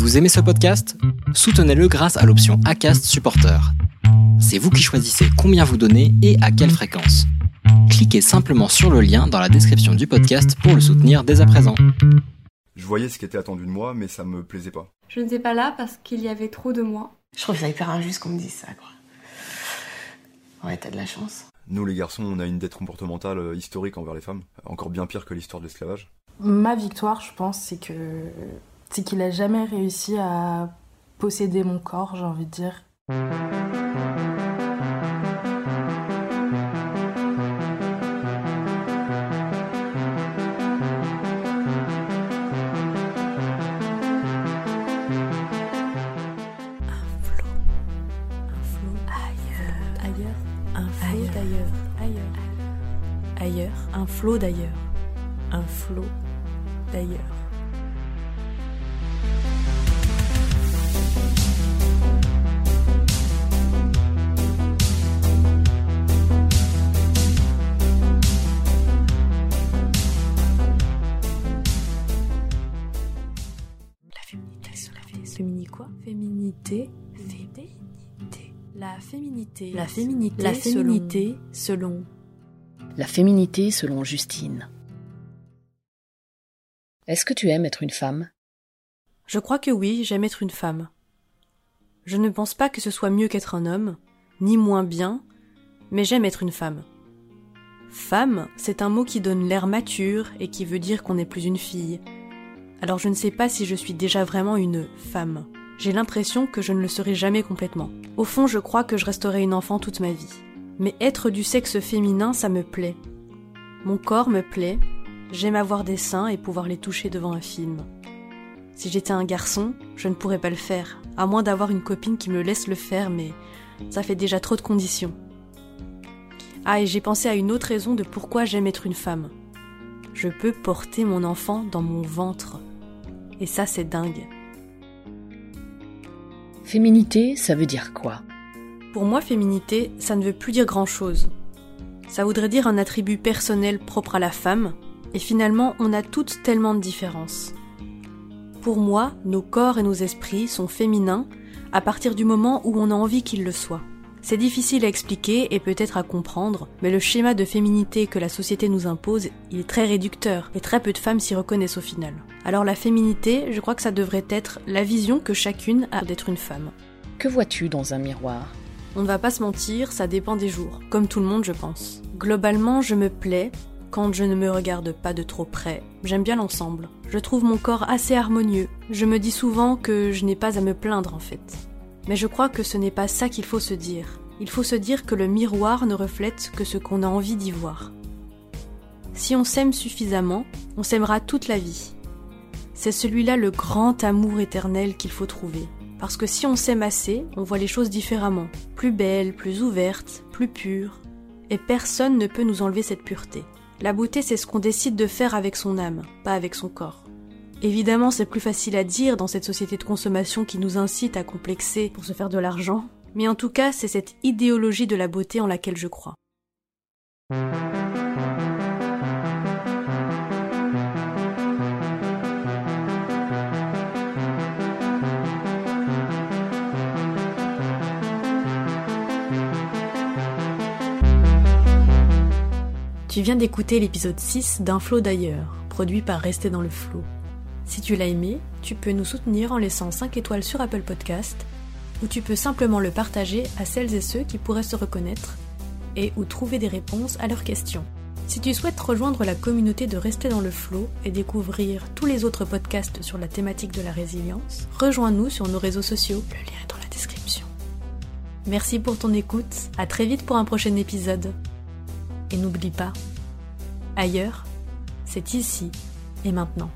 Vous aimez ce podcast? Soutenez-le grâce à l'option ACAST Supporter. C'est vous qui choisissez combien vous donnez et à quelle fréquence. Cliquez simplement sur le lien dans la description du podcast pour le soutenir dès à présent. Je voyais ce qui était attendu de moi, mais ça me plaisait pas. Je n'étais pas là parce qu'il y avait trop de moi. Je trouve ça hyper injuste qu'on me dise ça, quoi. Ouais, t'as de la chance. Nous, les garçons, on a une dette comportementale euh, historique envers les femmes, encore bien pire que l'histoire de l'esclavage. Ma victoire, je pense, c'est que c'est qu'il a jamais réussi à posséder mon corps, j'ai envie de dire. ailleurs, un flot d'ailleurs, un flot d'ailleurs. Quoi? Féminité, féminité. La féminité, la féminité, la féminité selon la féminité selon Justine. Est-ce que tu aimes être une femme? Je crois que oui, j'aime être une femme. Je ne pense pas que ce soit mieux qu'être un homme, ni moins bien, mais j'aime être une femme. Femme, c'est un mot qui donne l'air mature et qui veut dire qu'on n'est plus une fille. Alors je ne sais pas si je suis déjà vraiment une femme. J'ai l'impression que je ne le serai jamais complètement. Au fond, je crois que je resterai une enfant toute ma vie mais être du sexe féminin, ça me plaît. Mon corps me plaît, j'aime avoir des seins et pouvoir les toucher devant un film. Si j'étais un garçon, je ne pourrais pas le faire, à moins d'avoir une copine qui me laisse le faire, mais ça fait déjà trop de conditions. Ah, et j'ai pensé à une autre raison de pourquoi j'aime être une femme. Je peux porter mon enfant dans mon ventre. Et ça, c'est dingue. Féminité, ça veut dire quoi? Pour moi, féminité, ça ne veut plus dire grand-chose. Ça voudrait dire un attribut personnel propre à la femme, et finalement, on a toutes tellement de différences. Pour moi, nos corps et nos esprits sont féminins à partir du moment où on a envie qu'ils le soient. C'est difficile à expliquer et peut-être à comprendre, mais le schéma de féminité que la société nous impose, il est très réducteur, et très peu de femmes s'y reconnaissent au final. Alors la féminité, je crois que ça devrait être la vision que chacune a d'être une femme. Que vois-tu dans un miroir? On ne va pas se mentir, ça dépend des jours, comme tout le monde je pense. Globalement, je me plais quand je ne me regarde pas de trop près. J'aime bien l'ensemble. Je trouve mon corps assez harmonieux. Je me dis souvent que je n'ai pas à me plaindre en fait. Mais je crois que ce n'est pas ça qu'il faut se dire. Il faut se dire que le miroir ne reflète que ce qu'on a envie d'y voir. Si on s'aime suffisamment, on s'aimera toute la vie. C'est celui-là le grand amour éternel qu'il faut trouver. Parce que si on s'aime assez, on voit les choses différemment, plus belles, plus ouvertes, plus pures. Et personne ne peut nous enlever cette pureté. La beauté, c'est ce qu'on décide de faire avec son âme, pas avec son corps. Évidemment, c'est plus facile à dire dans cette société de consommation qui nous incite à complexer pour se faire de l'argent, mais en tout cas, c'est cette idéologie de la beauté en laquelle je crois. Tu viens d'écouter l'épisode 6 d'Un flot d'ailleurs, produit par Rester dans le flot. Si tu l'as aimé, tu peux nous soutenir en laissant 5 étoiles sur Apple Podcast, ou tu peux simplement le partager à celles et ceux qui pourraient se reconnaître, et ou trouver des réponses à leurs questions. Si tu souhaites rejoindre la communauté de Rester dans le flot et découvrir tous les autres podcasts sur la thématique de la résilience, rejoins-nous sur nos réseaux sociaux, le lien est dans la description. Merci pour ton écoute, à très vite pour un prochain épisode. Et n'oublie pas, ailleurs, c'est ici et maintenant.